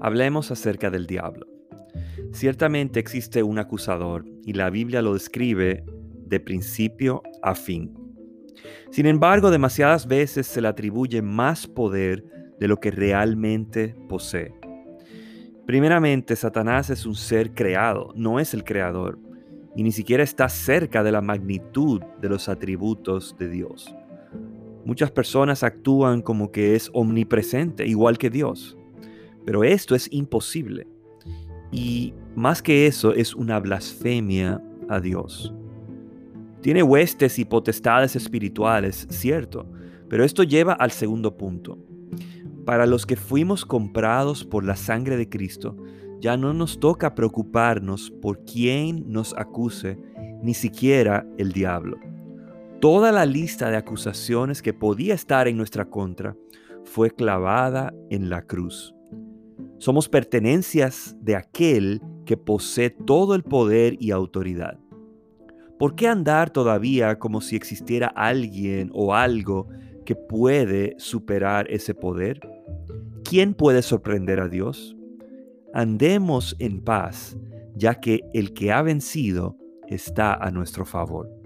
Hablemos acerca del diablo. Ciertamente existe un acusador y la Biblia lo describe de principio a fin. Sin embargo, demasiadas veces se le atribuye más poder de lo que realmente posee. Primeramente, Satanás es un ser creado, no es el creador, y ni siquiera está cerca de la magnitud de los atributos de Dios. Muchas personas actúan como que es omnipresente, igual que Dios, pero esto es imposible. Y más que eso, es una blasfemia a Dios. Tiene huestes y potestades espirituales, cierto, pero esto lleva al segundo punto. Para los que fuimos comprados por la sangre de Cristo, ya no nos toca preocuparnos por quién nos acuse, ni siquiera el diablo. Toda la lista de acusaciones que podía estar en nuestra contra fue clavada en la cruz. Somos pertenencias de aquel que posee todo el poder y autoridad. ¿Por qué andar todavía como si existiera alguien o algo que puede superar ese poder? ¿Quién puede sorprender a Dios? Andemos en paz, ya que el que ha vencido está a nuestro favor.